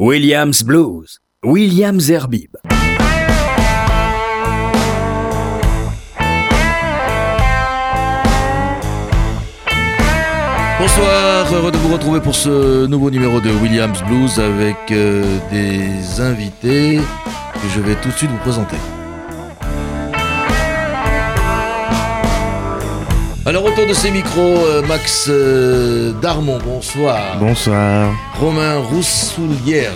Williams Blues, Williams Herbib. Bonsoir, heureux de vous retrouver pour ce nouveau numéro de Williams Blues avec euh, des invités que je vais tout de suite vous présenter. Alors autour de ces micros, euh, Max euh, Darmon, bonsoir. Bonsoir. Romain Roussoulière.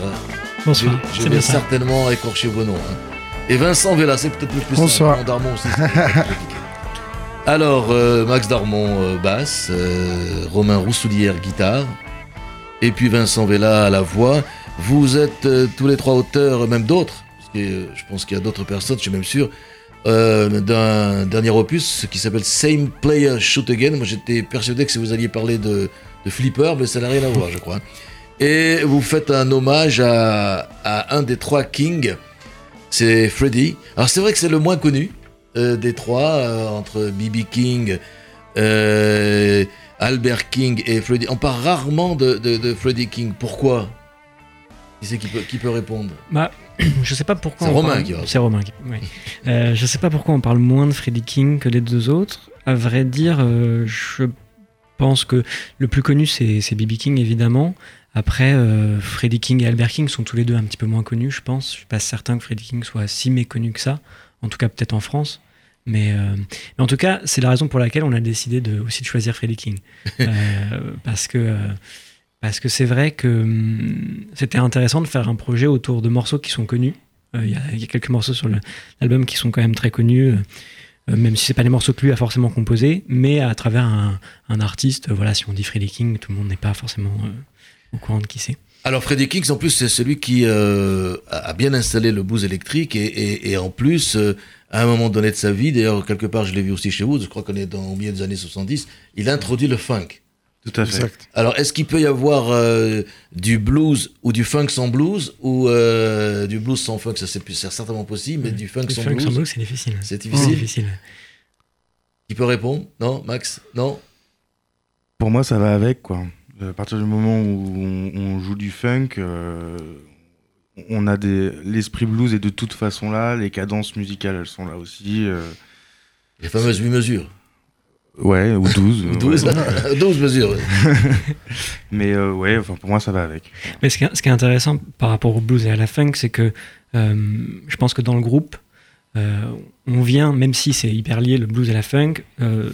Bonsoir. Je, vais bien ça. certainement écorcher vos noms. hein. Et Vincent Vella, c'est peut-être le plus Bonsoir. simple. Darmon aussi. Alors, euh, Max Darmon, euh, basse, euh, Romain Roussoulière, guitare, et puis Vincent Vella à la voix. Vous êtes euh, tous les trois auteurs, même d'autres, parce que euh, je pense qu'il y a d'autres personnes, je suis même sûr, euh, d'un dernier opus qui s'appelle Same Player Shoot Again. Moi, j'étais persuadé que si vous alliez parler de, Flipper, mais ça n'a rien à voir, je crois. Et vous faites un hommage à, un des trois Kings, c'est Freddy. Alors, c'est vrai que c'est le moins connu euh, des trois, euh, entre B.B. King, Albert King et Freddie. On parle rarement de, Freddie King. Pourquoi? Qui c'est qui peut, qui peut répondre? Bah, je sais pas pourquoi. C'est Romain parle- qui va. C'est Romain qui. Euh, je sais pas pourquoi on parle moins de Freddie King que les deux autres. À vrai dire, euh, je pense que le plus connu c'est B.B. King évidemment. Après, euh, Freddie King et Albert King sont tous les deux un petit peu moins connus, je pense. Je suis pas certain que Freddie King soit si méconnu que ça. En tout cas, peut-être en France. Mais, euh, mais en tout cas, c'est la raison pour laquelle on a décidé de, aussi de choisir Freddie King. Euh, parce que parce que c'est vrai que hum, c'était intéressant de faire un projet autour de morceaux qui sont connus. Euh, Il y, a- quelques morceaux sur l'album qui sont quand même très connus, euh, euh, même si c'est pas les morceaux que lui a forcément composés, mais à travers un, artiste. voilà, si on dit Freddie King, tout le monde n'est pas forcément au courant de qui c'est. Alors Freddie King, en plus, c'est celui qui a bien installé le blues électrique et, en plus, à un moment donné de sa vie, d'ailleurs, quelque part, je l'ai vu aussi chez vous, je crois qu'on est dans, au milieu des années 70, il a introduit le funk. Tout à fait. Exact. Alors, est-ce qu'il peut y avoir euh, du blues ou du funk sans blues ou euh, du blues sans funk? Ça, c'est certainement possible, mais du funk, sans, funk blues, sans blues, c'est difficile. c'est difficile? difficile. Qui peut répondre? Non, Max? Non? Pour moi, ça va avec, quoi. Euh, À partir du moment où on, on joue du funk, euh, on a des l'esprit blues est de toute façon là, les cadences musicales, elles sont là aussi. euh, Les fameuses 8 mesures. Ouais, ou 12. Ou 12, 12 mesures. ouais. Mais euh, ouais, enfin, pour moi, ça va avec. Mais ce qui, est, ce qui est intéressant par rapport au blues et à la funk, c'est que euh, je pense que dans le groupe, euh, on vient, même si c'est hyper lié le blues et la funk, euh,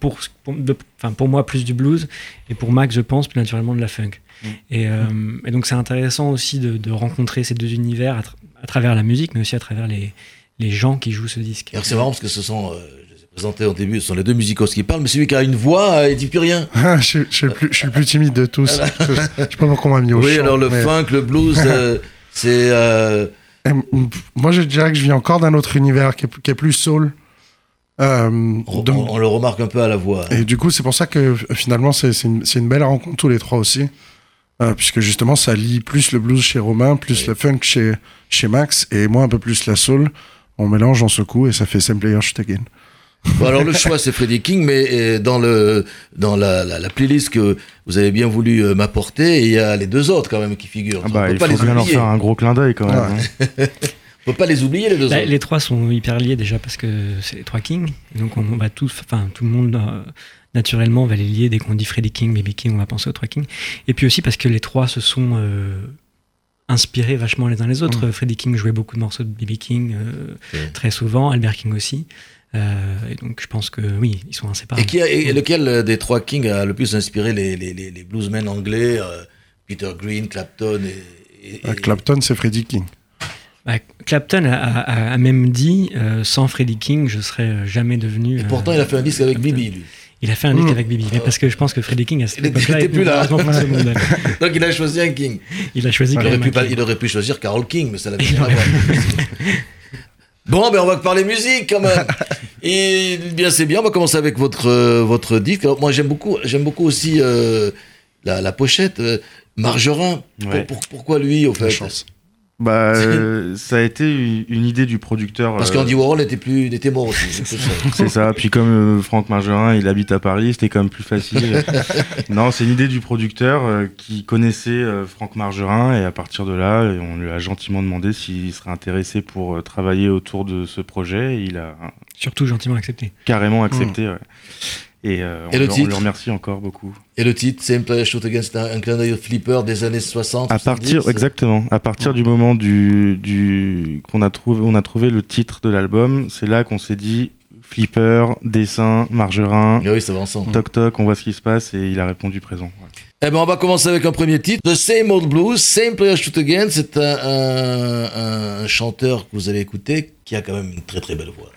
pour, pour, de- enfin, pour moi plus du blues et pour Max, je pense plus naturellement de la funk. Mm. Et, euh, et donc c'est intéressant aussi de, de rencontrer ces deux univers à, tra- à travers la musique, mais aussi à travers les, les gens qui jouent ce disque. Alors, c'est marrant parce que ce sont, présentés au début, ce sont les deux musicos qui parlent, mais celui qui a une voix, euh, il dit plus rien. Ah, je, suis- je suis le plus, je suis le plus timide de tous. je, je sais pas pourquoi on m'a mis au Oui, chant, alors le mais- funk, le blues, euh, c'est. euh, Moi, je dirais que je viens encore d'un autre univers qui est, qui est plus soul. Euh, on, donc- on le remarque un peu à la voix. et du coup, c'est pour ça que finalement, c'est une, belle rencontre tous les trois aussi. Puisque justement, ça lie plus le blues chez Romain, plus Oui. le funk chez, chez Max, et moi un peu plus la soul. On mélange, on secoue, et ça fait Same Player Shoot Again. Bon, alors le choix c'est Freddie King, mais euh, dans le dans la, la, la playlist que vous avez bien voulu euh, m'apporter, il y a les deux autres quand même qui figurent. Ah on bah, peut il pas faut les bien leur oublier. faire un gros clin d'œil quand même. Ouais. hein. On peut pas les oublier les deux Bah, autres. les trois sont hyper liés déjà parce que c'est les trois Kings. Et donc on va tous, enfin tout le monde euh, naturellement va les lier dès qu'on dit Freddie King, Baby King, on va penser aux trois Kings. Et puis aussi parce que les trois se sont euh, inspirés vachement les uns les autres. Freddie King jouait beaucoup de morceaux de Baby King euh, Ouais. très souvent, Albert King aussi. Euh, et donc je pense que oui, ils sont inséparables. Et, qui a- et lequel euh, des trois Kings a le plus inspiré les, les, les, les bluesmen anglais, euh, Peter Green, Clapton et, et- et- Clapton, c'est Freddie King. Bah, Clapton a, a- a même dit euh, sans Freddie King, je serais jamais devenu. Et pourtant, euh, il a fait un disque avec Clapton. Bibi, lui. Il a fait un disque Mm. avec Bibi, mais parce que je pense que Freddie King à cette époque-là était plus là. Donc, il a choisi un King. Il a choisi Il quand aurait, pu, un pas- King. il aurait pu choisir Carol King, mais ça l'avait rien à voir. Bon, ben on va parler musique quand même. Et bien, c'est bien. On va commencer avec votre euh, votre disque. Alors, moi, j'aime beaucoup, j'aime beaucoup aussi euh, la, la pochette. euh, Margerin. Pour- Ouais. pour- pourquoi lui, au La fait? chance. Bah, euh, ça a été une, idée du producteur. Parce euh, qu'Andy Warhol était, plus, était mort aussi. c'est ça. Puis comme euh, Franck Margerin, il habite à Paris, c'était quand même plus facile. non, c'est une idée du producteur euh, qui connaissait euh, Franck Margerin et à partir de là, euh, on lui a gentiment demandé s'il serait intéressé pour euh, travailler autour de ce projet. Et il a Surtout gentiment accepté. carrément accepté. ouais. Et, euh, Et on, le le- on titre le remercie encore beaucoup. Et le titre, Same Player Shoot Again, c'est un, un clin d'œil au flipper des années 60. À 70, partir, exactement, à partir du moment du, du qu'on a trouvé, on a trouvé le titre de l'album, c'est là qu'on s'est dit flipper, dessin, margerin, oui, ça va ensemble. toc toc, on voit ce qui se passe et il a répondu présent. Ouais. Eh ben, on va commencer avec un premier titre. The Same Old Blues, Same Player Shoot Again. C'est un, un- un chanteur que vous allez écouter qui a quand même une très très belle voix.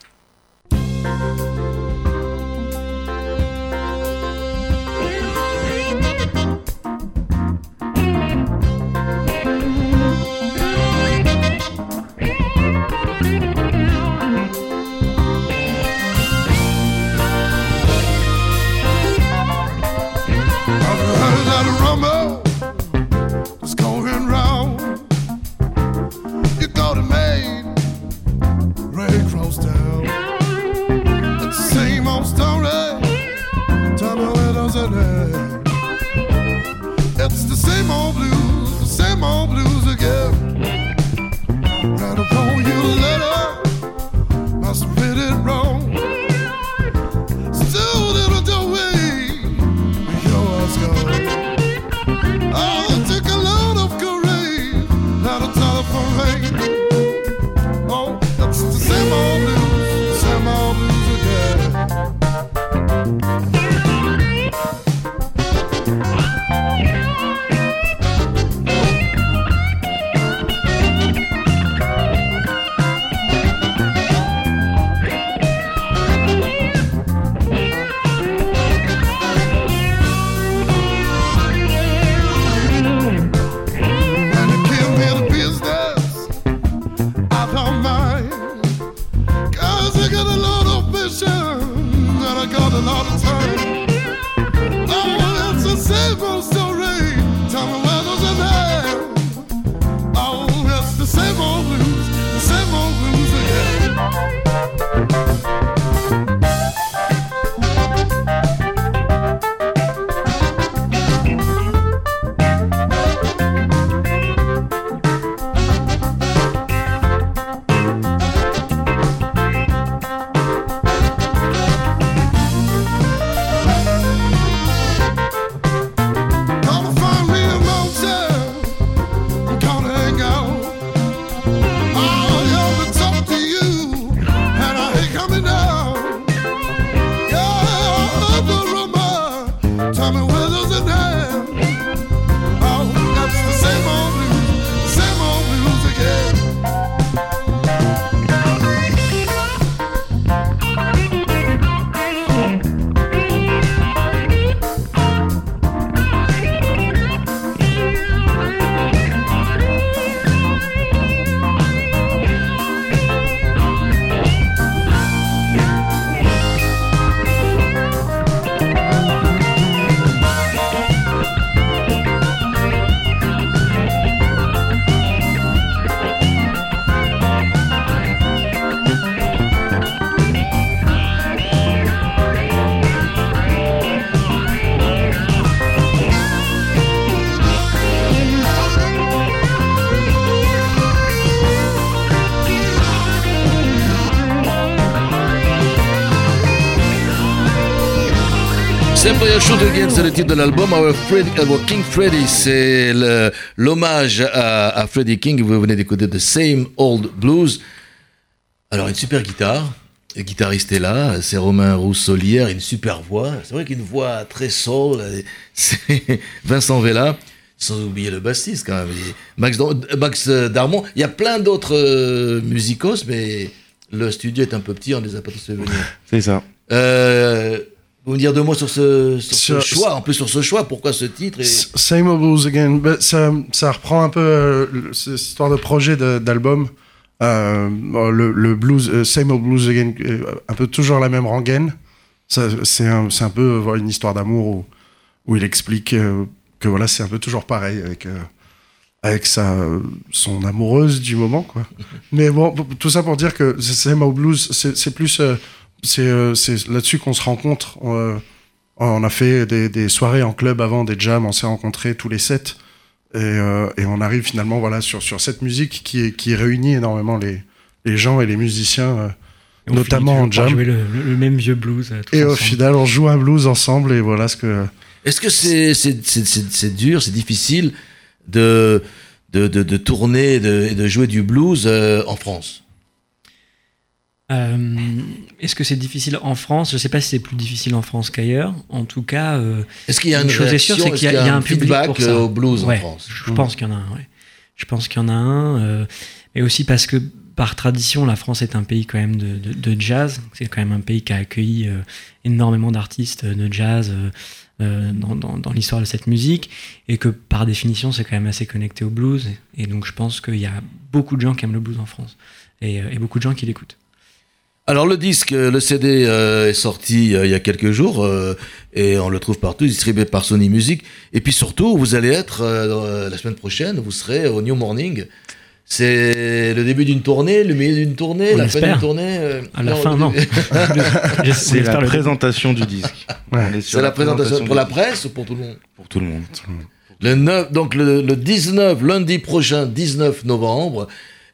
Shoot Again, c'est le titre de l'album. Our, Freddy- Our King Freddy, c'est l'hommage à, à Freddie King. Vous venez d'écouter The Same Old Blues. Alors, une super guitare. Le guitariste est là, c'est Romain Roussolière, une super voix. C'est vrai qu'une voix très soul. C'est Vincent Vella, sans oublier le bassiste quand même. Max, Max Darmon. Il y a plein d'autres euh, musicos, mais le studio est un peu petit, on ne les a pas tous fait venir. C'est ça. Euh, vous me dire deux mots sur ce, sur ce Sur- choix, en plus sur ce choix, pourquoi ce titre et... Same old blues again. Ben, ça, ça reprend un peu euh, cette histoire de projet d'album. Euh, le, le blues, euh, Same old blues again, un peu toujours la même rengaine. C'est un, un peu une histoire d'amour où, où il explique que voilà, c'est un peu toujours pareil avec, avec sa, son amoureuse du moment, quoi. Mais bon, tout ça pour dire que Same Old Blues, c'est plus, c'est euh, c'est là-dessus qu'on se rencontre. Euh, on a fait des, des soirées en club avant, des jams, on s'est rencontrés tous les sept. Et, euh, et on arrive finalement voilà, sur, sur cette musique qui, est- qui réunit énormément les, les gens et les musiciens, euh, Et notamment en jam. jouer le, le- le même vieux blues. euh, Et au ensemble. final, on joue un blues ensemble et voilà ce que. Est-ce que c'est dur, c'est difficile de, de, de, de tourner et de, jouer du blues euh, en France? Euh, Est-ce que c'est difficile en France? Je ne sais pas si c'est plus difficile en France qu'ailleurs. En tout cas, euh, Est-ce qu'il y a Une une, chose est sûre, réaction, c'est qu'il y a- y un public feedback pour ça. euh, au blues ouais, en France? Je pense qu'il y en a un. Ouais. Je pense qu'il y en a un. euh, mais aussi parce que par tradition, la France est un pays quand même de, de- de jazz. C'est quand même un pays qui a accueilli euh, énormément d'artistes de jazz euh, dans, dans- dans l'histoire de cette musique. Et que par définition, c'est quand même assez connecté au blues. Et donc je pense qu'il y a beaucoup de gens qui aiment le blues en France. Et, et beaucoup de gens qui l'écoutent. Alors le disque, euh, le CD euh, est sorti euh, il y a quelques jours euh, et on le trouve partout, distribué par Sony Music. Et puis surtout, vous allez être euh, dans- la semaine prochaine, vous serez au New Morning. C'est le début d'une tournée, le milieu d'une tournée, On la fin d'une tournée. euh, À la non, fin, non. C'est la présentation du disque. C'est la présentation pour la presse ou pour tout le monde Pour tout le monde. Le 9, donc le, le 19, lundi prochain, 19 novembre,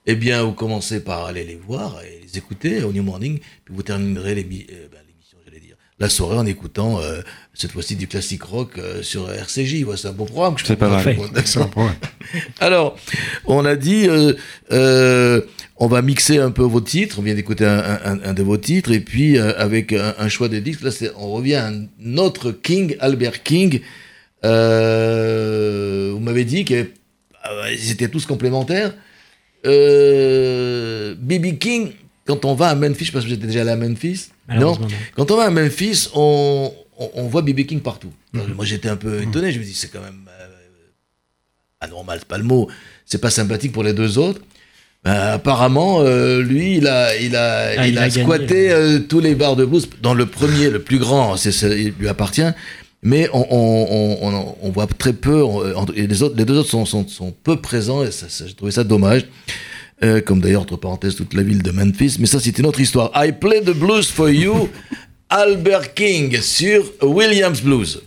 eh bien, vous commencez par aller les voir et les écouter au New Morning, puis vous terminerez euh, ben, l'émission, j'allais dire, la soirée en écoutant euh, cette fois-ci du classique rock euh, sur RCJ. Ouais, c'est un bon programme. C'est pas mal. Alors, on a dit, on va mixer un peu vos titres. On vient d'écouter un, un- un de vos titres, et puis avec un, un choix de disques, là, on revient à un autre King, Albert King. Vous m'avez dit qu'ils étaient tous complémentaires. BB King, quand on va à Memphis, je que j'étais déjà allé à Memphis. Non, quand on va à Memphis, on, on, on voit BB King partout. Mhm. Moi, j'étais un peu étonné. Je me dis, c'est quand même euh, anormal, c'est pas le mot. C'est pas sympathique pour les deux autres. Ben, apparemment, euh, lui, il a, il a, Ah, il il a, a gagné. squatté euh, tous les bars de blues. Dans le premier, le plus grand, c'est, il lui appartient. Mais on, on, on, on- voit très peu. et les, autres, les deux autres sont, sont, sont peu présents. Et ça, ça- j'ai trouvé ça dommage. Euh, comme d'ailleurs, entre parenthèses, toute la ville de Memphis. Mais ça, c'est une autre histoire. I play the blues for you, Albert King, sur Williams Blues.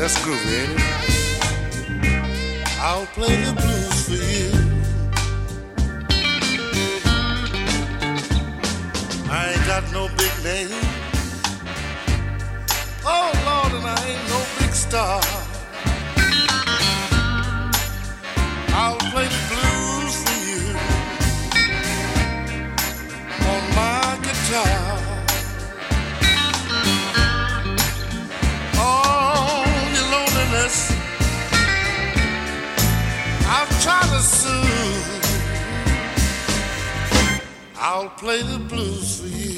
That's good, ain't it? I'll play the blues for you. I ain't got no big name. Oh Lord, and I ain't no big star. I'll play the blues Soothe. I'll play the blues for you.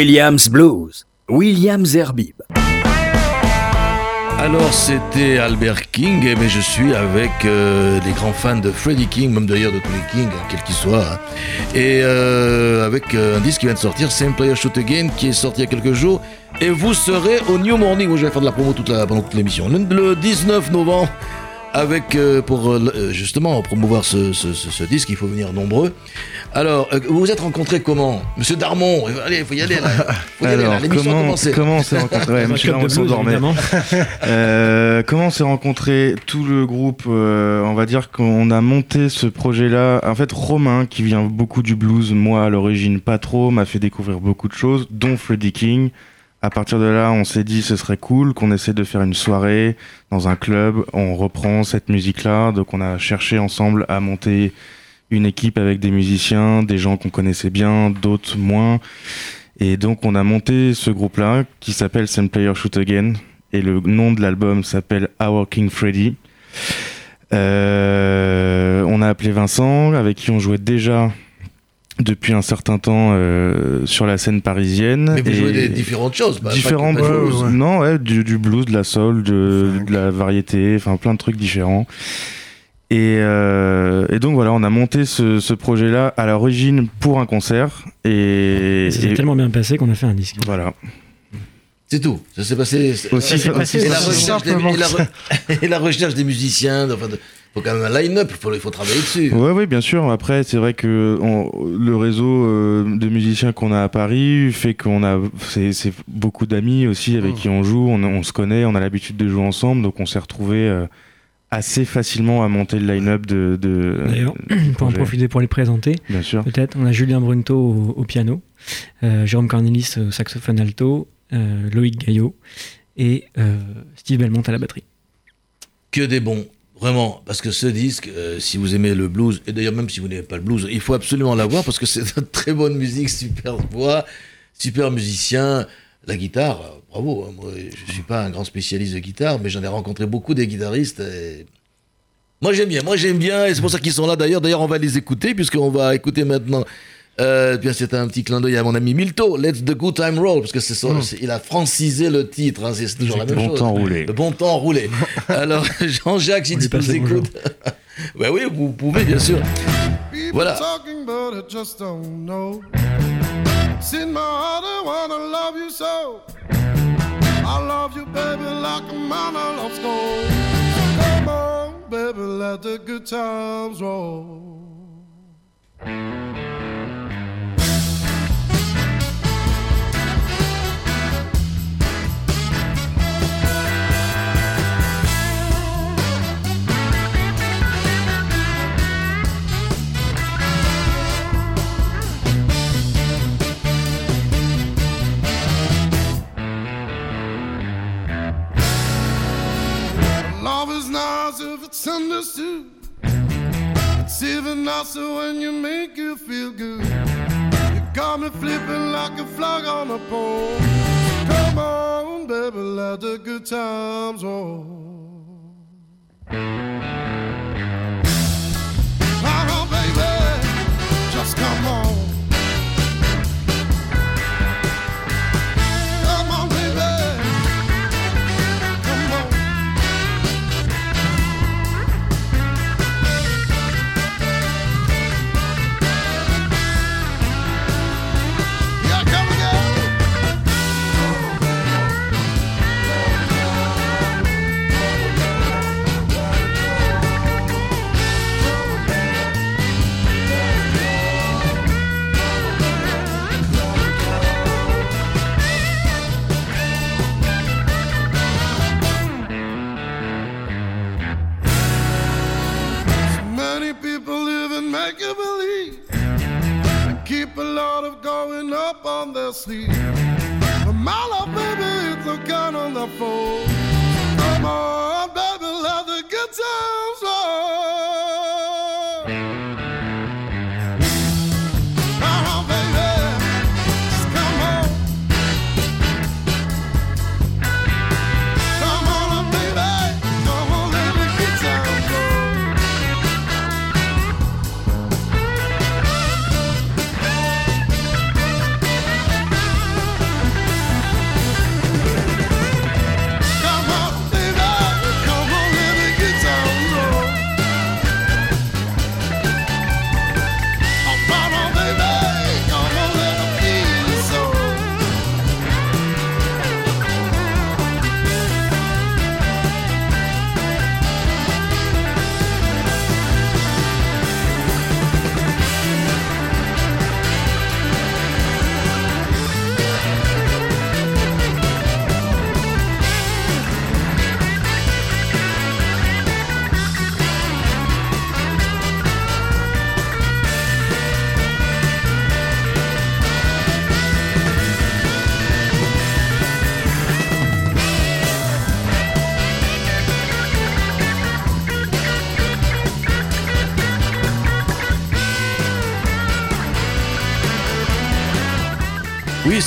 Williams Blues, Williams Herbib. Alors c'était Albert King, mais je suis avec euh, des grands fans de Freddie King, même d'ailleurs de tous les King, hein, quel qu'il soit. hein. Et euh, avec euh, un disque qui vient de sortir, Same Player Shoot Again, qui est sorti il y a quelques jours. Et vous serez au New Morning, où je vais faire de la promo toute la, pendant toute l'émission. Le 19 novembre, avec euh, pour euh, euh, justement promouvoir ce, ce- ce- ce disque, il faut venir nombreux. Alors, euh, vous vous êtes rencontrés comment Monsieur Darmon, allez, il faut y aller là. Faut y aller, là. Alors, L'émission a comment, commencé. comment on s'est rencontrés? Ouais, blues. Euh, comment on s'est rencontré tout le groupe euh, On va dire qu'on a monté ce projet-là. En fait, Romain, qui vient beaucoup du blues, moi à l'origine pas trop, m'a fait découvrir beaucoup de choses, dont Freddie King. À partir de là, on s'est dit ce serait cool qu'on essaie de faire une soirée dans un club. On reprend cette musique-là, donc on a cherché ensemble à monter une équipe avec des musiciens, des gens qu'on connaissait bien, d'autres moins. Et donc on a monté ce groupe-là qui s'appelle Same Player Shoot Again et le nom de l'album s'appelle Our King Freddy. Euh, on a appelé Vincent, avec qui on jouait déjà depuis un certain temps euh, sur la scène parisienne. Mais vous Et jouez des différentes choses. bah, différentes pas choses. ouais. Non, ouais, du, du blues, de la soul, de, la variété, enfin plein de trucs différents. Et, euh, et donc voilà, on a monté ce, ce projet-là à l'origine pour un concert. Et, Ça s'est et tellement bien passé qu'on a fait un disque. voilà. C'est tout. Ça s'est passé. c'est- Aussi, et la recherche des, et la recherche musiciens. Enfin, de- faut quand même un line-up. Il faut, il faut travailler dessus. Ouais, oui, bien sûr. Après, c'est vrai que on- le réseau euh, de musiciens qu'on a à Paris fait qu'on a c'est beaucoup d'amis aussi avec Mm. qui on joue. On, on se connaît, on a l'habitude de jouer ensemble, donc on s'est retrouvé euh, assez facilement à monter le line-up de. de D'ailleurs, Pour en profiter pour les présenter, Bien sûr. peut-être, on a Julien Brunto au, au piano, euh, Jérôme Cornelis au saxophone alto, euh, Loïc Gaillot et euh, Steve Belmont à la batterie. Que des bons. Vraiment, parce que ce disque, euh, si vous aimez le blues, et d'ailleurs même si vous n'aimez pas le blues, il faut absolument l'avoir parce que c'est de très bonne musique, super voix, super musicien. La guitare, bravo. hein, moi, je suis pas un grand spécialiste de guitare, mais j'en ai rencontré beaucoup des guitaristes. Moi j'aime bien, moi j'aime bien, et c'est pour ça qu'ils sont là d'ailleurs. D'ailleurs, on va les écouter, puisqu'on va écouter maintenant. Euh, bien, c'est un petit clin d'œil à mon ami Milto, Let's the Good Time Roll, parce que c'est son, c'est- il a francisé le titre, hein, c'est toujours la même Bon chose. temps roulé. Le bon temps roulé. Alors, Jean-Jacques, si tu nous écoutes. ben oui, vous pouvez, bien sûr. Voilà. in my heart, I wanna love you so. I love you, baby, like a man I loves gold. Come on, baby, let the good times roll. If it's even nicer when you make you feel good. You got me flipping like a flag on a pole. Come on, baby, let the good times roll. Baby, just come on. A lot of going up on their. But my love, baby, it's a gun on the phone. Come on, baby, let the good times roll.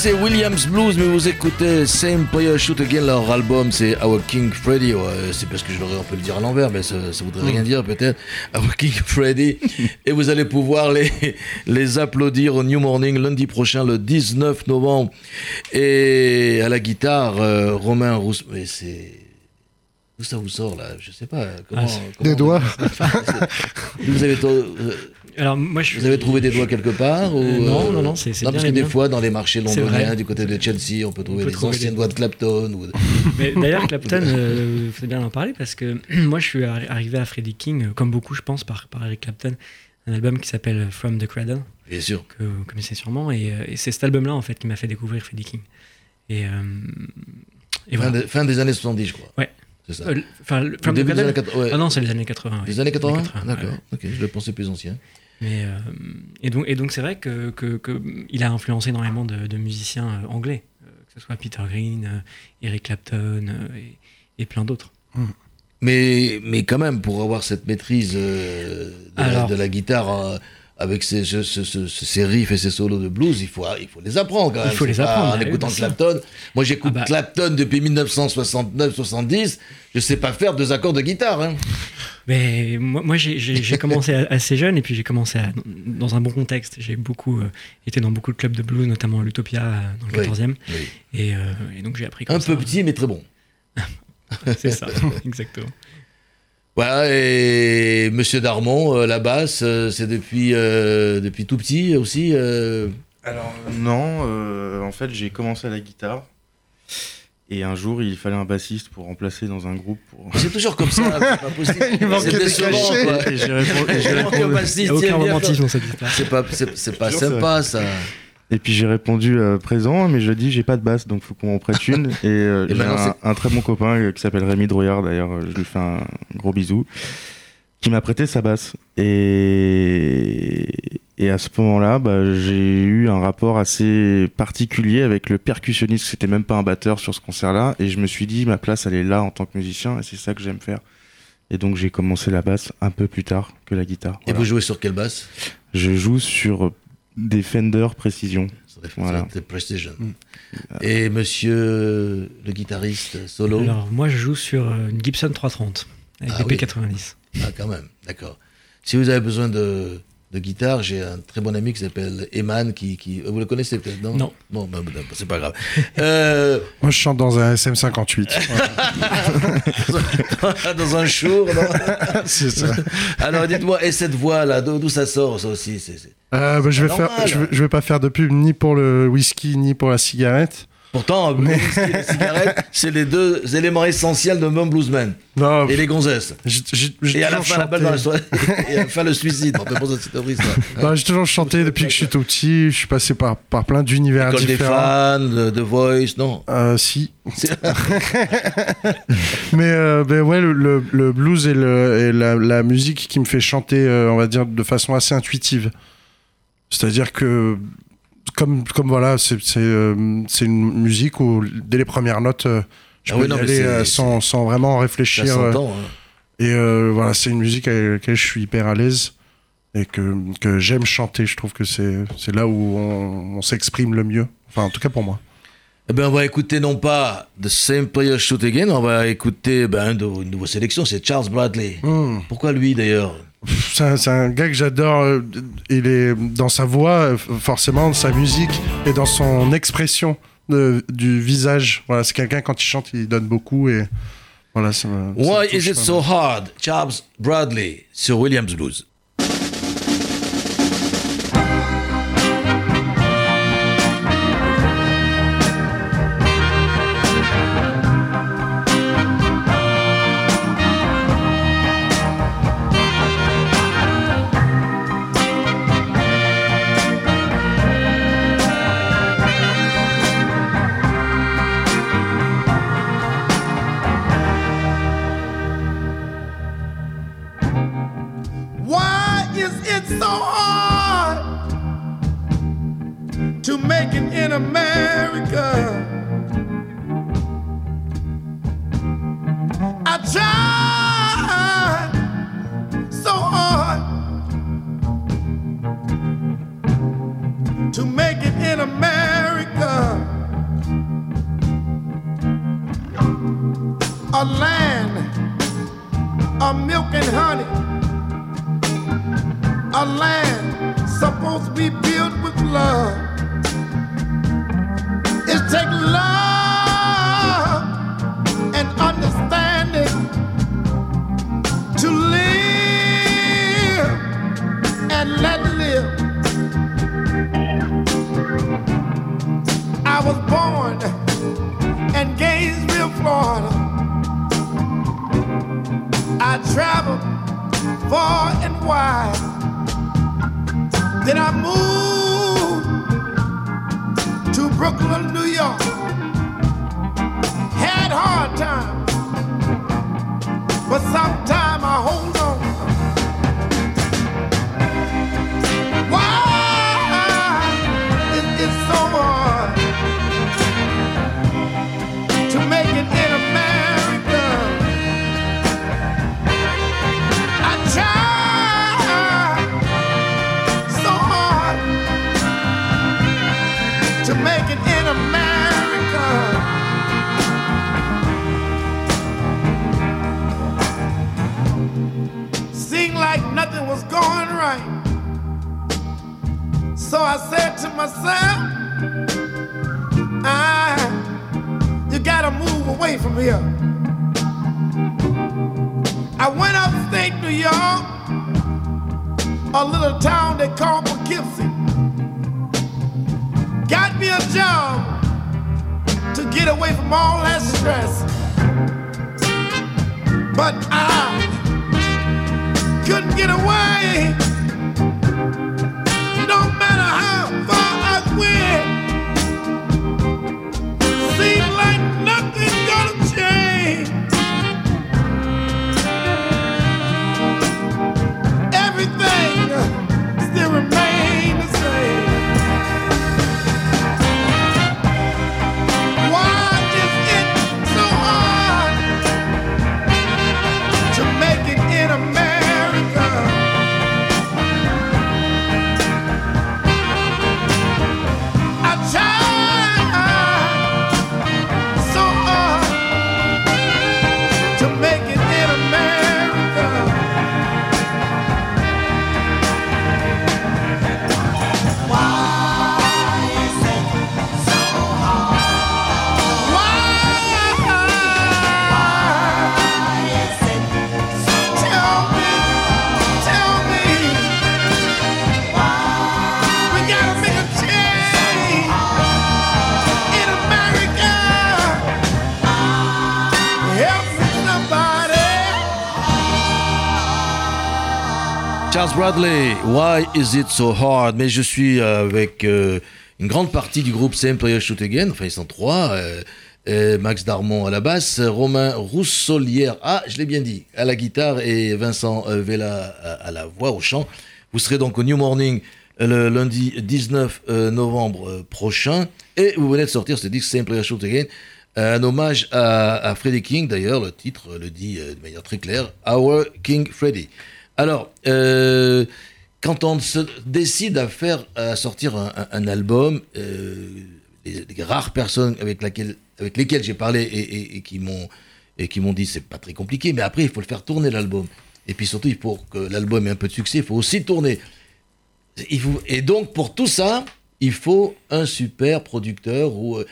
C'est Williams Blues, mais vous écoutez Same Player Shoot Again, leur album c'est Our King Freddy. Ouais, c'est parce que je l'aurais, on peut le dire à l'envers, mais ça, ça voudrait rien dire peut-être. Our King Freddy. Et vous allez pouvoir les, les applaudir au New Morning lundi prochain, le 19 novembre. Et à la guitare, euh, Romain Rousse. Mais c'est. D'où ça vous sort là? Je sais pas. Comment, Ah, comment- Des doigts Vous avez, euh, Alors moi je vous avez trouvé des doigts quelque part ou, Euh, non, euh, non, non, c'est- Non, bien parce que des fois, dans les marchés londoniens, du côté de Chelsea, on peut trouver des anciennes doigts de Clapton. D'ailleurs, Clapton, euh, faut bien en parler parce que moi, je suis arri- arrivé à Freddie King, euh, comme beaucoup, je pense, par, par Eric Clapton, un album qui s'appelle From the Cradle, Bien sûr. que vous connaissez sûrement, et, euh, et c'est cet album-là, en fait, qui m'a fait découvrir Freddie King. Et, euh, et Fin, voilà. de- fin des années 70, je crois. Ouais. C'est ça. Euh, le- le- the des années 80. ouais. Ah non, c'est les années 80. ouais. Les années 80, ouais, D'accord. ouais. Ok, je le pensais plus ancien. Mais, euh, et donc, et donc c'est vrai que, que, que il a influencé énormément de, de musiciens euh, anglais, euh, que ce soit Peter Green, Eric Clapton et, et plein d'autres. Mais, mais quand même, pour avoir cette maîtrise euh, de, la, Alors. de la guitare euh, avec ses, riffs et ces solos de blues, il faut, il faut les apprendre quand même. Il faut les apprendre, En écoutant. Clapton. Moi, j'écoute Ah bah. Clapton depuis 1969-70. Je sais pas faire deux accords de guitare. Hein. Mais moi, moi j'ai- commencé a- assez jeune et puis j'ai commencé à- dans un bon contexte. J'ai beaucoup euh, été dans beaucoup de clubs de blues, notamment l'Utopia euh, dans le Oui. 14e. Oui. Et, euh, et donc j'ai appris comme Un ça. peu petit, mais très bon. C'est ça, exactement. Voilà, et Monsieur Darmon, euh, la basse, euh, c'est depuis, euh, depuis tout petit aussi. euh, Alors non, euh, en fait j'ai commencé à la guitare et un jour il fallait un bassiste pour remplacer dans un groupe. Pour... C'est toujours comme ça, c'est pas possible. Il manquait C'est des cachets. j'ai répondu- Il manque un répondu- bassiste, Il n'y a aucun romantisme dans cette histoire. C'est pas, c'est, pas sympa ça. Et puis j'ai répondu euh, présent, mais je dis j'ai pas de basse, donc faut qu'on m'en prête une. Et, euh, Et j'ai maintenant, un, un très bon copain euh, qui s'appelle Rémi Drouillard, d'ailleurs, euh, je lui fais un gros bisou, qui m'a prêté sa basse. Et, et à ce moment-là, bah, j'ai eu un rapport assez particulier avec le percussionniste. C'était même pas un batteur sur ce concert-là, et je me suis dit ma place elle est là en tant que musicien, et c'est ça que j'aime faire. Et donc j'ai commencé la basse un peu plus tard que la guitare. Et Voilà. vous jouez sur quelle basse? Je joue sur des Fender des- Voilà. Precision. Mm. Et monsieur le guitariste solo Alors moi je joue sur euh, une Gibson 330 avec Ah des oui. P90. Ah, quand même, d'accord. Si vous avez besoin de, de guitare, j'ai un très bon ami qui s'appelle Eman, qui, qui... Vous le connaissez peut-être, non? Non. Bon, ben, ben, c'est pas grave. Euh, Moi, je chante dans un SM58. dans un show, non? C'est ça. Alors dites-moi, et cette voix-là, d'où d'où ça sort ça aussi? C'est- c'est- Euh, bah, je, vais Normal. faire, je, vais, je vais pas faire de pub ni pour le whisky ni pour la cigarette. Pourtant, et la cigarette, c'est les deux éléments essentiels de Mum Bluesman. Non, Et les gonzesses. Et à la fin, la balle dans la soirée. Et à la fin, le suicide. On te pose cette triste. Non, j'ai toujours chanté depuis que je suis tout petit. Je suis passé par, par plein d'univers École des différents. fans, de The Voice, non. Euh, si. Mais, euh, ben ouais, le, le- le blues et, le, et la, la musique qui me fait chanter, euh, on va dire, de façon assez intuitive. C'est-à-dire que, comme, comme voilà, c'est euh, c'est une musique où, dès les premières notes, euh, je Ah peux oui, y non, mais aller euh, sans, sans vraiment réfléchir. hein. et euh, voilà, c'est une musique avec laquelle je suis hyper à l'aise et que, que j'aime chanter. Je trouve que c'est là où on, on s'exprime le mieux. Enfin, en tout cas pour moi. Eh ben, on va écouter non pas The Same Player Shoot Again, on va écouter ben, une nouvelle sélection, c'est Charles Bradley. Hmm. Pourquoi lui d'ailleurs? C'est un, gars que j'adore. euh, Il est dans sa voix, euh, forcément, dans sa musique et dans son expression de- du visage. Voilà, c'est quelqu'un quand il chante, il donne beaucoup et voilà. Ça me, ça me Why is it so hard? Charles Bradley sur Williams Blues. Bradley, Why is it so hard? Mais je suis euh, avec euh, une grande partie du groupe Same Player Shoot Again, enfin ils sont trois. euh, Max Darmon à la basse, Romain Roussolière, ah je l'ai bien dit, à la guitare et Vincent Vella à, la voix, au chant. Vous serez donc au New Morning le lundi 19 euh, novembre prochain et vous venez de sortir ce disque Same Player Shoot Again, un hommage à, à Freddie King d'ailleurs, le titre le dit de manière très claire, Our King Freddie. Alors, euh, quand on se décide à faire, à sortir un, album, euh, les, les rares personnes avec, laquelle, avec lesquelles j'ai parlé et, et- et qui m'ont et qui m'ont dit c'est pas très compliqué, mais après il faut le faire tourner l'album. Et puis surtout, pour que l'album ait un peu de succès, il faut aussi tourner. Il faut, et donc pour tout ça, il faut un super producteur ou euh,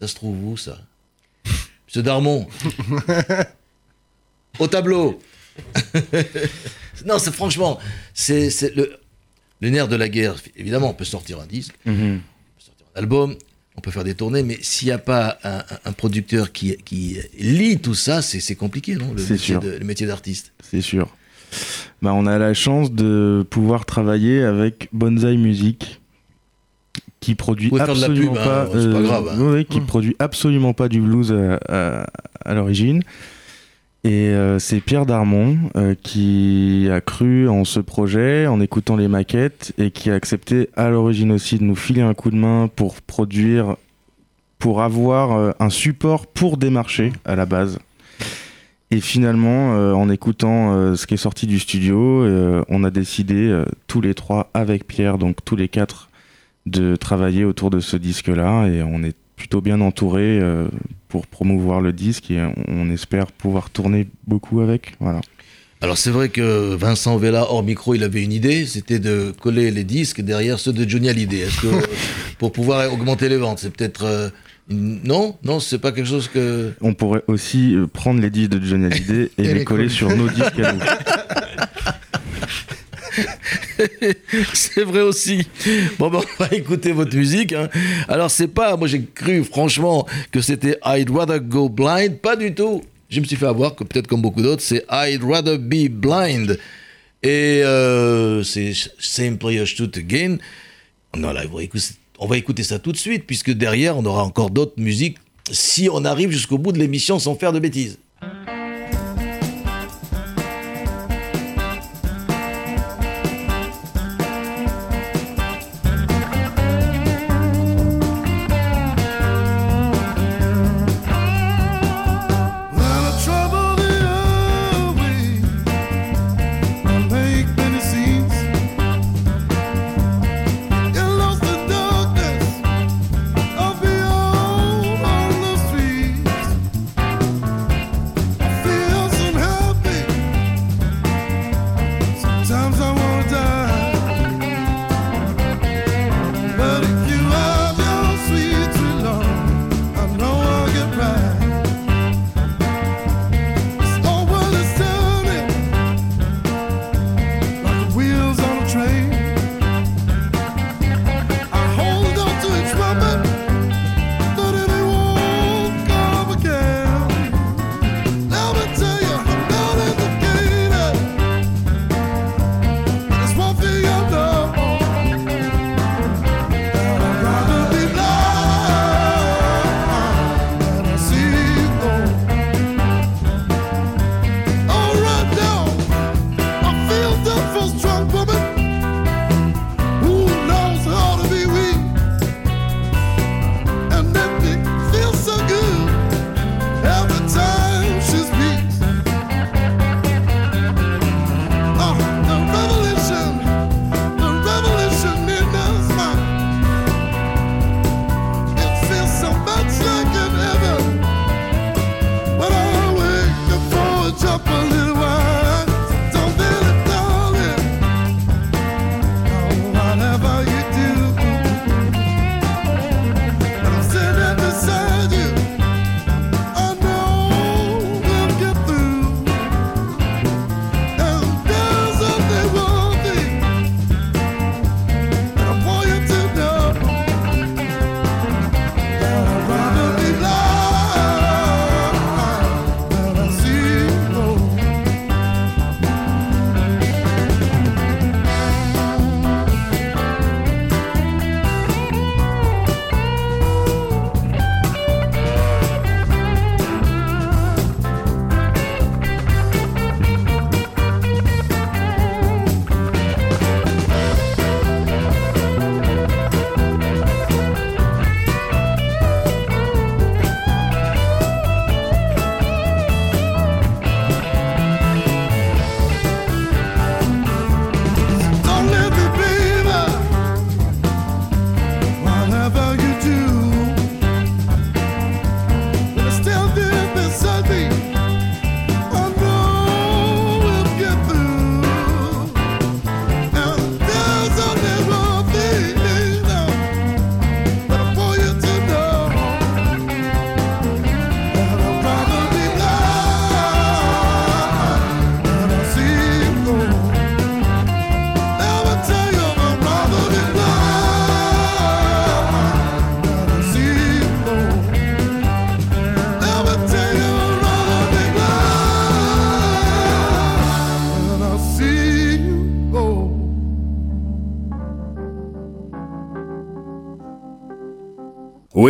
ça se trouve où ça? Monsieur Darmon Au tableau Non, c'est franchement, c'est le, le nerf de la guerre. Évidemment, on peut sortir un disque, Mhm. on peut sortir un album, on peut faire des tournées, mais s'il n'y a pas un, producteur qui, qui lit tout ça, c'est compliqué, non le métier sûr. de- le métier d'artiste. c'est sûr. Bah, on a la chance de pouvoir travailler avec Bonsai Music, qui produit absolument hein, pas, grave, hein. qui Mm. produit absolument pas du blues à, à- à l'origine. Et euh, c'est Pierre Darmon euh, qui a cru en ce projet, en écoutant les maquettes, et qui a accepté à l'origine aussi de nous filer un coup de main pour produire, pour avoir euh, un support pour démarcher à la base. Et finalement, en écoutant ce qui est sorti du studio, on a décidé tous les trois avec Pierre, donc tous les quatre, de travailler autour de ce disque-là. Et on est plutôt bien entouré euh, pour promouvoir le disque et on, espère pouvoir tourner beaucoup avec. Voilà. Alors c'est vrai que Vincent Vella, hors micro, il avait une idée, c'était de coller les disques derrière ceux de Johnny Hallyday. Est-ce que pour pouvoir augmenter les ventes, c'est peut-être euh, non, non, c'est pas quelque chose que On pourrait aussi euh, prendre les disques de Johnny Hallyday et, Et les coller. sur nos disques à nous. c'est vrai aussi. Bon, on va écouter votre musique. hein. Alors, c'est pas, moi j'ai cru franchement que c'était I'd rather go blind. Pas du tout. Je me suis fait avoir, que peut-être comme beaucoup d'autres, c'est I'd rather be blind. Et euh, c'est Simply a Shoot Again. Non, là, on va écouter ça tout de suite, puisque derrière, on aura encore d'autres musiques si on arrive jusqu'au bout de l'émission sans faire de bêtises.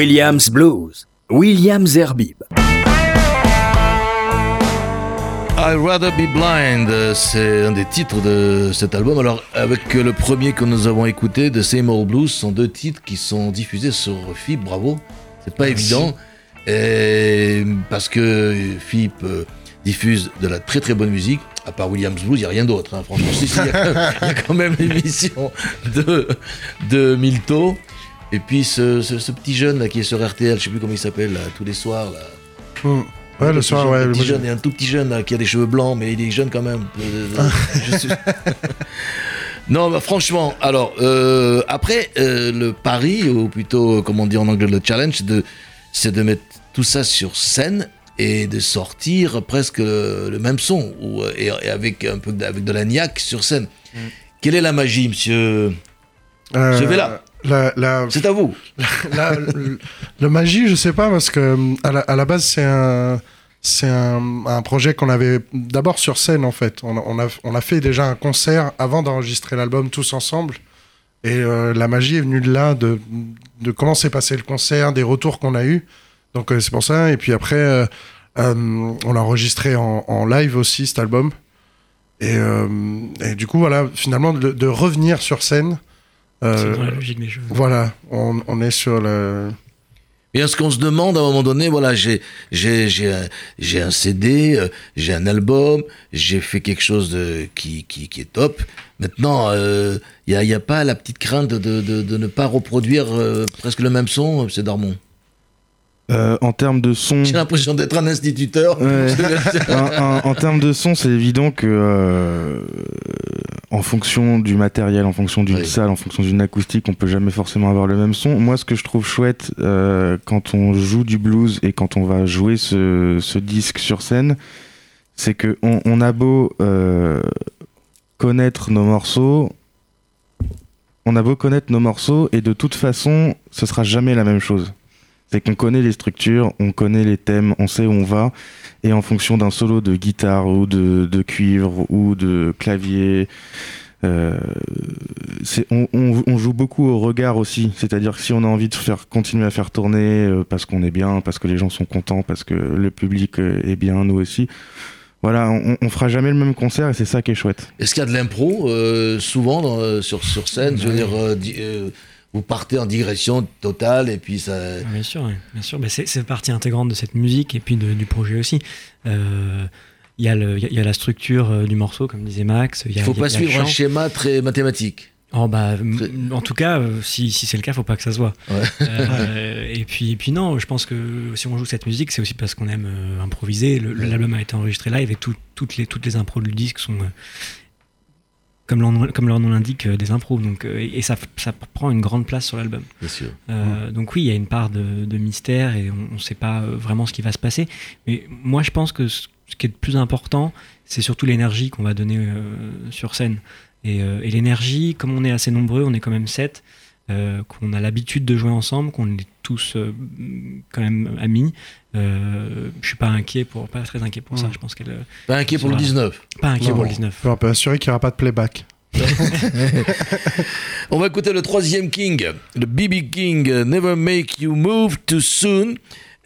Williams Blues. Williams Zerbib. I'd rather be blind, c'est un des titres de cet album. Alors, avec le premier que nous avons écouté, de Same Old Blues, ce sont deux titres qui sont diffusés sur FIP, bravo. C'est pas évident. Et parce que FIP euh, diffuse de la très très bonne musique. À part Williams Blues, il n'y a rien d'autre. hein. Franchement, si, si, il y, a quand même- il y a quand même l'émission de, de Milto. Et puis ce, ce- ce petit jeune là qui est sur RTL, je sais plus comment il s'appelle, là, tous les soirs. Là. Hmm. Ouais, le soir, jeune, ouais. le petit jeune, il y a un tout petit jeune là, qui a des cheveux blancs, mais il est jeune quand même. Euh, je suis- non, bah, franchement, alors, euh, après, euh, le pari, ou plutôt, euh, comme on dit en anglais, le challenge, c'est de, c'est de mettre tout ça sur scène et de sortir presque le, le même son, ou, et, et avec un peu de, avec de la niaque sur scène. Quelle est la magie, monsieur? Euh, Je vais là. La, la, C'est à vous. la, le, magie, je sais pas, parce que à la, à la base, c'est un, c'est un, un projet qu'on avait d'abord sur scène, en fait. On, a- on, a, on a fait déjà un concert avant d'enregistrer l'album tous ensemble. Et euh, la magie est venue de là, de, de comment s'est passé le concert, des retours qu'on a eus. Donc euh, c'est pour ça. Et puis après, euh, on l'a enregistré en, en live aussi, cet album. Et, et du coup, voilà, finalement, de, de revenir sur scène. Euh, C'est dans la logique des choses. voilà, on, on est sur le. Et ce qu'on se demande à un moment donné, voilà, j'ai j'ai j'ai un, j'ai un CD, euh, j'ai un album, j'ai fait quelque chose de qui qui, qui est top. Maintenant, il y a y a pas la petite crainte de de, de, de ne pas reproduire euh, presque le même son, c'est Darmon? Euh, en termes de son. J'ai l'impression d'être un instituteur. Ouais. en, en- en termes de son, c'est évident que euh, en fonction du matériel, en fonction d'une Oui. salle, en fonction d'une acoustique, on peut jamais forcément avoir le même son. Moi, ce que je trouve chouette euh, quand on joue du blues et quand on va jouer ce, ce disque sur scène, c'est que on, on a beau connaître nos morceaux, on a beau connaître nos morceaux et de toute façon, ce sera jamais la même chose. C'est qu'on connaît les structures, on connaît les thèmes, on sait où on va, et en fonction d'un solo de guitare ou de, de cuivre ou de clavier, euh, c'est- on, on- on joue beaucoup au regard aussi. C'est-à-dire que si on a envie de faire continuer à faire tourner euh, parce qu'on est bien, parce que les gens sont contents, parce que le public euh, est bien, nous aussi. Voilà, on, on fera jamais le même concert et c'est ça qui est chouette. Est-ce qu'il y a de l'impro euh, souvent dans, sur sur scène? Je veux dire, di- vous partez en digression totale et puis ça. Ah, Bien sûr, oui, bien sûr. C'est partie intégrante de cette musique et puis de- du projet aussi. Euh, Il y, a le- il y a- la structure euh, du morceau, comme disait Max. Il a, faut il y a- pas il y a le suivre un schéma très mathématique. Oh, bah, en tout cas, euh, si, si c'est le cas, faut pas que ça se voit. Ouais. Euh, et, puis, et puis non, je pense que si on joue cette musique, c'est aussi parce qu'on aime euh, improviser. L'album a été enregistré live et tout- toutes, les, toutes les impros du disque sont, euh, comme leur nom, comme leur nom l'indique, euh, des impros. Donc, euh, et et ça, ça prend une grande place sur l'album. Bien sûr. Euh, Donc oui, il y a une part de, de mystère et on ne sait pas vraiment ce qui va se passer. Mais moi, je pense que ce ce qui est le plus important, c'est surtout l'énergie qu'on va donner euh, sur scène. Et, euh, et l'énergie, comme on est assez nombreux, on est quand même sept, euh, qu'on a l'habitude de jouer ensemble, qu'on est tous euh, quand même amis. Euh, je suis pas inquiet pour, pas très inquiet pour ça. Mm. Je pense qu'elle, euh, Pas inquiet pour le Voilà. 19. pas inquiet Non. pour le 19. On peut assurer qu'il n'y aura pas de playback. On va écouter le troisième King, le BB King, Never Make You Move Too Soon.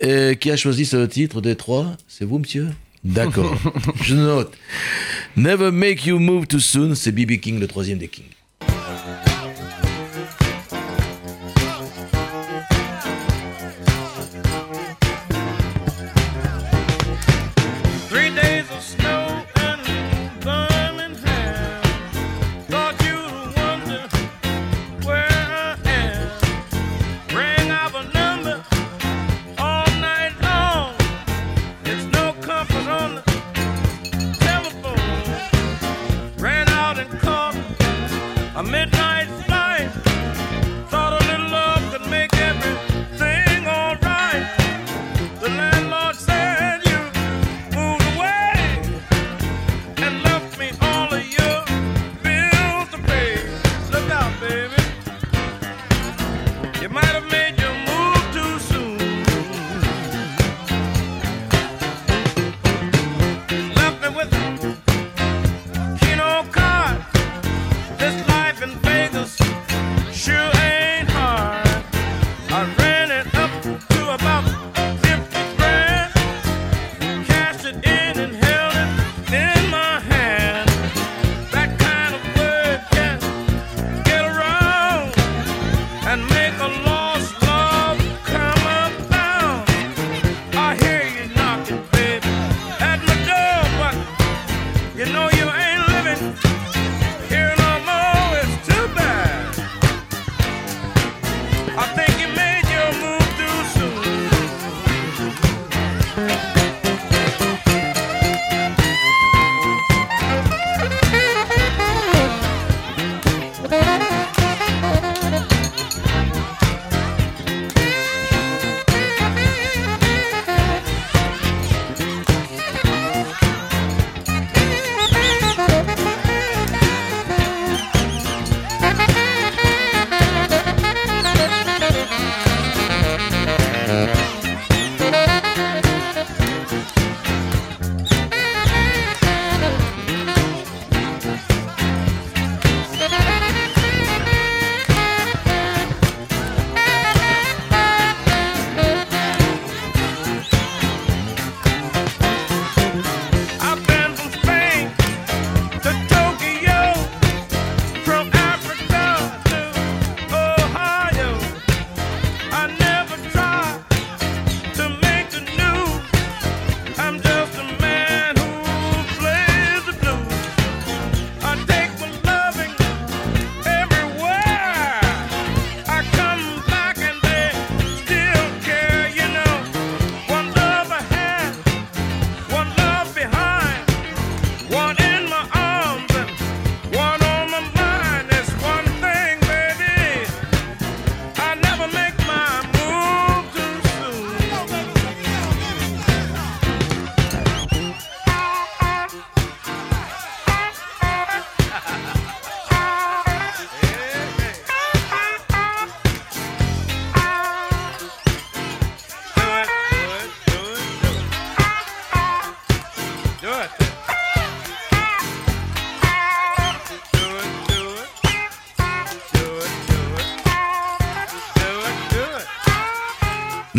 Euh, qui a choisi ce titre des trois C'est vous, monsieur? D'accord, je note. Never Make You Move Too Soon, c'est BB King, le troisième des Kings.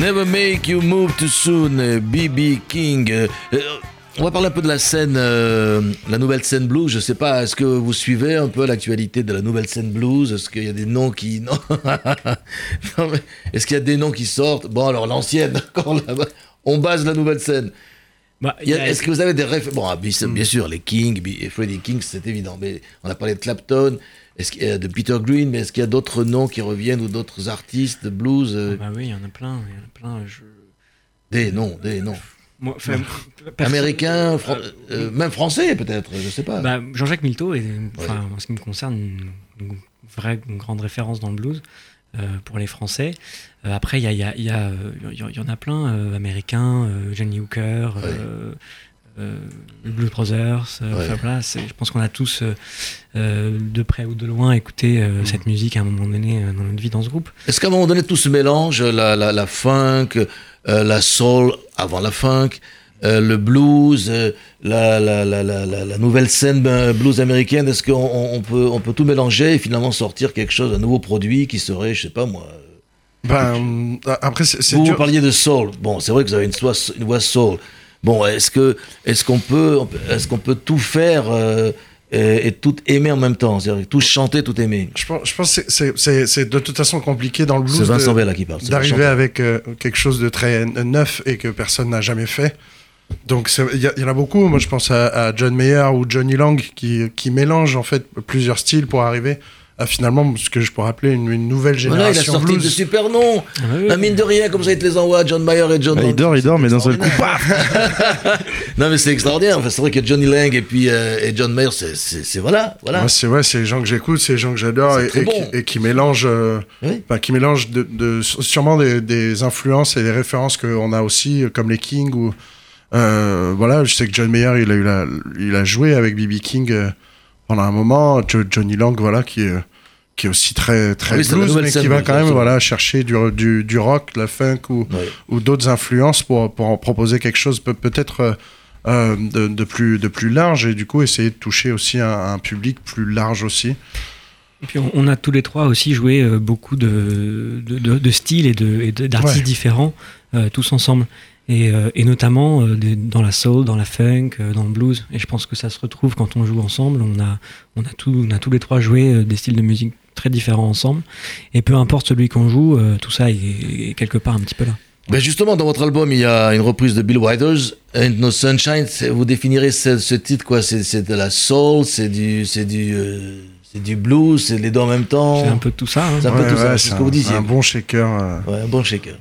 Never Make You Move Too Soon, BB King. Euh, on va parler un peu de la scène, euh, la nouvelle scène blues. Je sais pas, est-ce que vous suivez un peu l'actualité de la nouvelle scène blues? Est-ce qu'il y a des noms qui. Non, est-ce qu'il y a des noms qui sortent? Bon, alors l'ancienne, d'accord. On base la nouvelle scène. Bah, Est-ce que vous avez des références Bon, ah, bien, sûr, les Kings Freddie King, c'est évident. Mais on a parlé de Clapton, est-ce qu'il y a de Peter Green, mais est-ce qu'il y a d'autres noms qui reviennent ou d'autres artistes de blues euh, Bah oui, il y en a plein, il y en a plein. Je... Des noms, des noms. Moi, Américains, fran- euh, même français peut-être, je sais pas. Bah, Jean-Jacques Milteau est, enfin, en ce qui me concerne, une, une vraie une grande référence dans le blues euh, pour les Français. Euh, après, il y, y, y, euh, y en a plein, euh, américains, euh, Johnny Hooker, euh, euh, Blues Brothers. euh, Ouais. enfin, voilà, c'est- je pense qu'on a tous, euh, euh, de près ou de loin, écouté euh, cette musique à un moment donné euh, dans notre vie dans ce groupe. Est-ce qu'à un moment donné, tout se mélange, la, la, la funk, euh, la soul avant la funk, euh, le blues, euh, la, la, la, la, la- la nouvelle scène ben, blues américaine, est-ce qu'on on on peut, on peut tout mélanger et finalement sortir quelque chose, un nouveau produit qui serait, je sais pas moi. Ben, après, c'est Vous, vous parliez de soul. Bon, c'est vrai que vous avez une voix soul. Bon, est-ce que est-ce qu'on peut est-ce qu'on peut tout faire euh, et, et tout aimer en même temps, c'est-à-dire tout chanter, tout aimer? Je pense, je pense que c'est- c'est- c'est c'est de toute façon compliqué dans le blues C'est Vincent qui parle. d'arriver avec euh, quelque chose de très neuf et que personne n'a jamais fait. Donc il y, y en a beaucoup. Moi, je pense à, à John Mayer ou Johnny Lang qui, qui mélangent en fait plusieurs styles pour arriver à finalement ce que je pourrais appeler une, une nouvelle Voilà, il a génération sorti blues. de super noms. Ah bah oui. La mine de rien, comme ça, il te les envoie, John Mayer et John Bah, il dort, il dort, mais d'un seul coup, Non, mais c'est extraordinaire. Enfin, c'est vrai que Johnny Lang et puis euh, et John Mayer, c'est- c'est c'est- voilà, voilà. C'est ouais, c'est les gens que j'écoute, c'est les gens que j'adore et, très et bon. qui, et qui mélangent, euh, Oui. qui mélangent de, de- sûrement des, des influences et des références qu'on a aussi, comme les Kings ou euh, voilà. Je sais que John Mayer, il a eu la, il a joué avec BB King euh, pendant un moment. Jo- Johnny Lang, voilà, qui est qui est aussi très très Ah oui, blues, mais qui va quand même voilà chercher du, du, du rock, de la funk ou Ouais. ou d'autres influences pour, pour en proposer quelque chose peut- peut-être euh, de, de plus, de plus large et du coup essayer de toucher aussi un, un public plus large aussi. Et puis on, on a tous les trois aussi joué euh, beaucoup de, de, de- de styles et d'artistes Ouais. différents, euh, tous ensemble. Et, euh, et notamment euh, dans la soul, dans la funk, euh, dans le blues. Et je pense que ça se retrouve quand on joue ensemble. On a, on a, tout, on a tous les trois joué euh, des styles de musique très différents ensemble. Et peu importe celui qu'on joue, euh, tout ça est, est quelque part un petit peu là. Ben justement, dans votre album, il y a une reprise de Bill Withers, Ain't No Sunshine. Vous définirez ce, ce titre quoi? C'est c'est de la soul, c'est du, c'est du, euh, c'est du blues, c'est les deux en même temps. C'est un peu tout ça. hein. C'est un peu Ouais, tout ça, c'est ce un- que vous disiez. Un bon shaker. euh. Ouais, un bon shaker.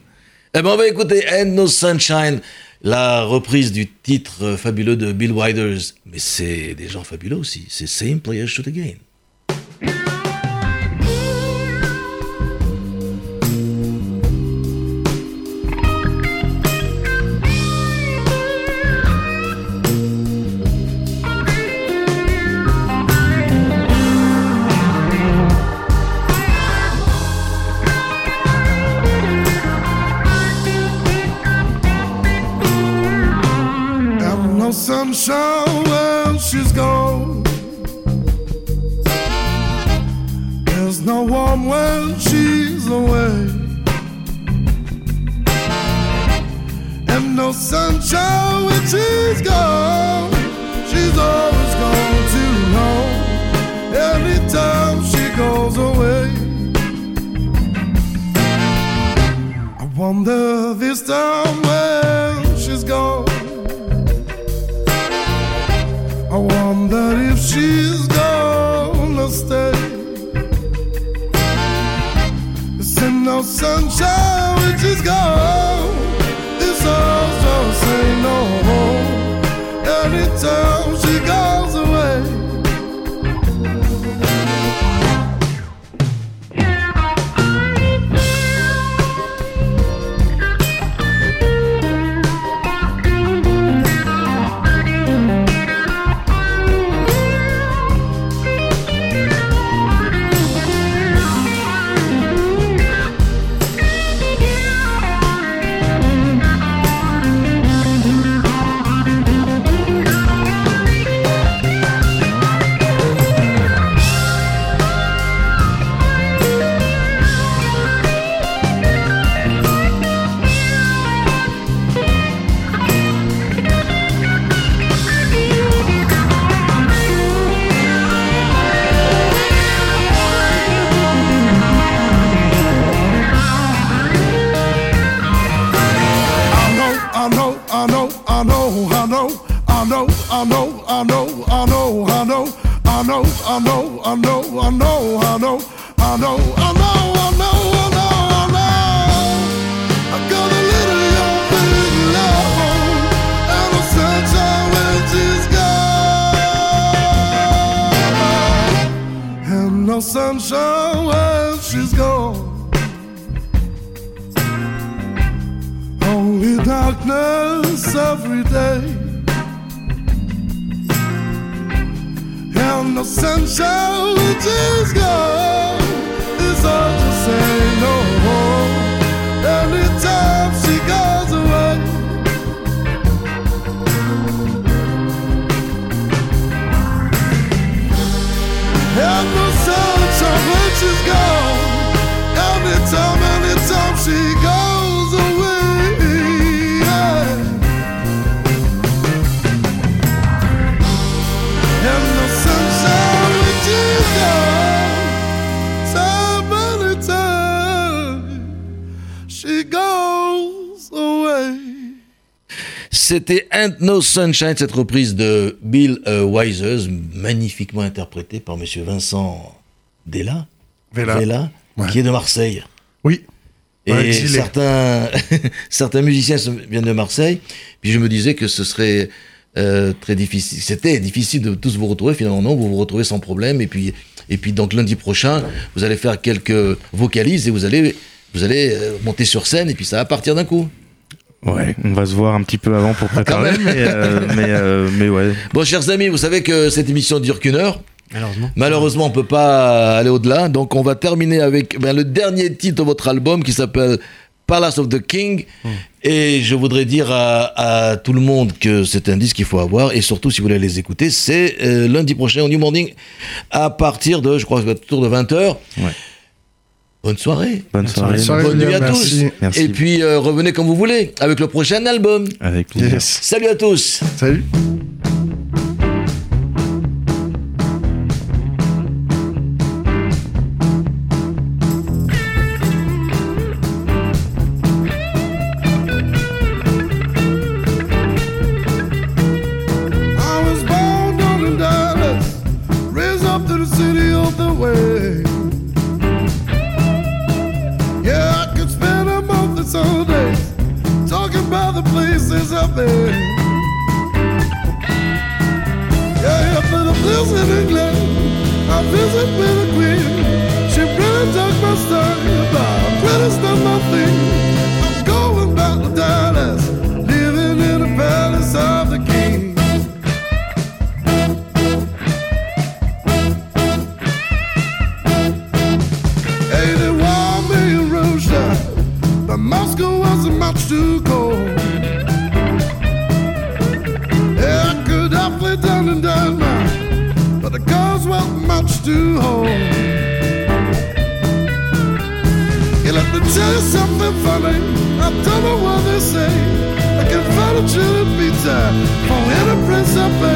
Eh ben, on va écouter No Sunshine, la reprise du titre fabuleux de Bill Withers. Mais c'est des gens fabuleux aussi. C'est Same Players Shoot Again. C'était Ain't No Sunshine, cette reprise de Bill euh, magnifiquement interprétée par monsieur Vincent Della, Vela. Ouais. qui est de Marseille. Oui. Et Ouais, certains, certains musiciens viennent de Marseille. Puis je me disais que ce serait euh, très difficile. C'était difficile de tous vous retrouver. Finalement, non, vous vous retrouvez sans problème. Et puis, et puis donc lundi prochain, vous allez faire quelques vocalises et vous allez, vous allez euh, monter sur scène. Et puis ça va partir d'un coup. Ouais, on va se voir un petit peu avant pour préparer, même. mais, euh, mais, euh, mais ouais. Bon, chers amis, vous savez que cette émission dure qu'une heure. Malheureusement. Malheureusement, on peut pas aller au-delà. Donc, on va terminer avec ben, le dernier titre de votre album qui s'appelle Palace of the King. Et je voudrais dire à, à tout le monde que c'est un disque qu'il faut avoir. Et surtout, si vous voulez les écouter, c'est euh, lundi prochain au New Morning à partir de, je crois, autour de 20h. Ouais. Bonne soirée. Bonne soirée. soirée. Bonne nuit à Merci. tous. Merci. Et puis, euh, revenez quand vous voulez avec le prochain album. Avec plaisir. Yes. Salut à tous. Salut. The places I've. Yeah, for the in England, I visit with a queen. She really took my story about pretty stuff my thing. Caesar, for in a